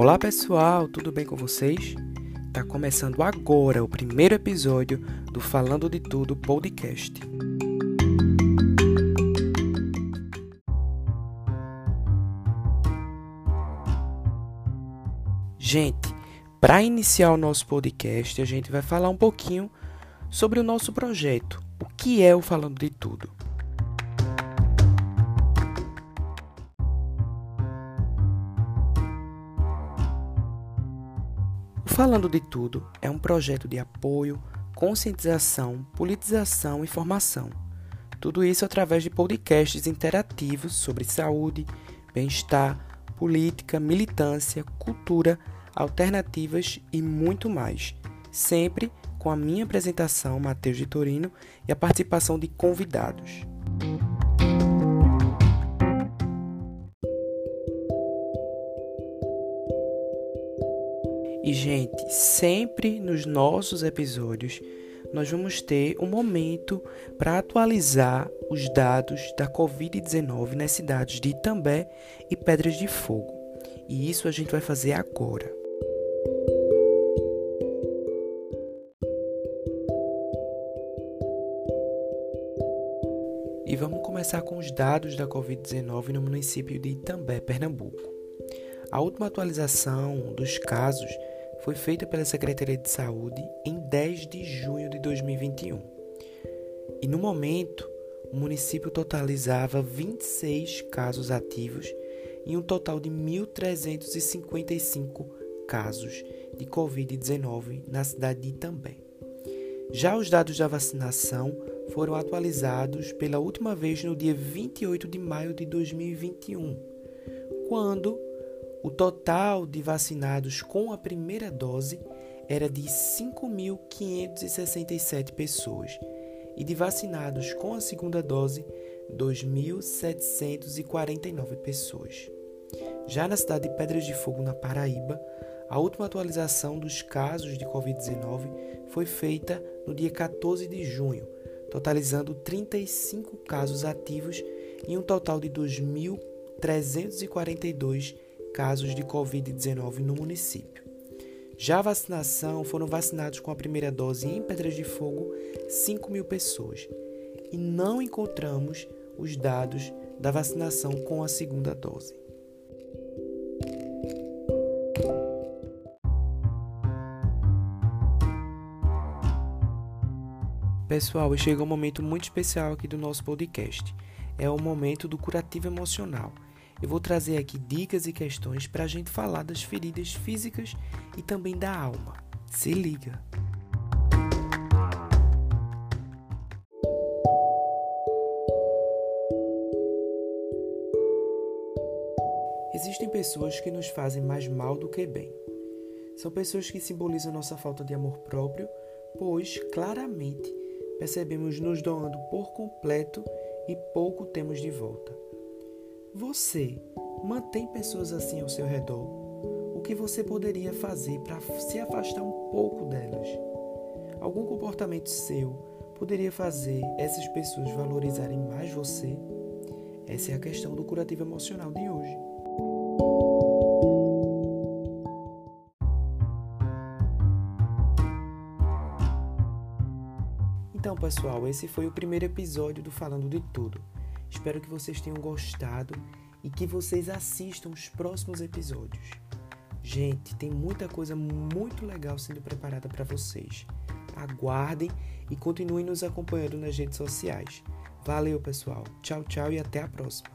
Olá pessoal, tudo bem com vocês? Tá começando agora o primeiro episódio do Falando de Tudo podcast. Gente, para iniciar o nosso podcast, a gente vai falar um pouquinho sobre o nosso projeto. O que é o Falando de Tudo? Falando de Tudo é um projeto de apoio, conscientização, politização e formação. Tudo isso através de podcasts interativos sobre saúde, bem-estar, política, militância, cultura, alternativas e muito mais. Sempre com a minha apresentação, Matheus de Torino, e a participação de convidados. E, gente, sempre nos nossos episódios nós vamos ter um momento para atualizar os dados da Covid-19 nas cidades de Itambé e Pedras de Fogo. E isso a gente vai fazer agora. E vamos começar com os dados da Covid-19 no município de Itambé, Pernambuco. A última atualização dos casos foi feita pela Secretaria de Saúde em 10 de junho de 2021. E no momento, o município totalizava 26 casos ativos e um total de 1.355 casos de Covid-19 na cidade de Itambé. Já os dados da vacinação foram atualizados pela última vez no dia 28 de maio de 2021, quando o total de vacinados com a primeira dose era de 5.567 pessoas e de vacinados com a segunda dose, 2.749 pessoas. Já na cidade de Pedras de Fogo, na Paraíba, a última atualização dos casos de Covid-19 foi feita no dia 14 de junho, totalizando 35 casos ativos e um total de 2.342 casos de Covid-19 no município. Já a vacinação foram vacinados com a primeira dose em Pedras de Fogo 5 mil pessoas e não encontramos os dados da vacinação com a segunda dose. Pessoal, chega um momento muito especial aqui do nosso podcast. É o momento do curativo emocional. Eu vou trazer aqui dicas e questões para a gente falar das feridas físicas e também da alma. Se liga! Existem pessoas que nos fazem mais mal do que bem. São pessoas que simbolizam nossa falta de amor próprio, pois claramente percebemos nos doando por completo e pouco temos de volta. Você mantém pessoas assim ao seu redor? O que você poderia fazer para se afastar um pouco delas? Algum comportamento seu poderia fazer essas pessoas valorizarem mais você? Essa é a questão do curativo emocional de hoje. Então, pessoal, esse foi o primeiro episódio do Falando de Tudo. Espero que vocês tenham gostado e que vocês assistam os próximos episódios. Gente, tem muita coisa muito legal sendo preparada para vocês. Aguardem e continuem nos acompanhando nas redes sociais. Valeu, pessoal. Tchau, tchau e até a próxima.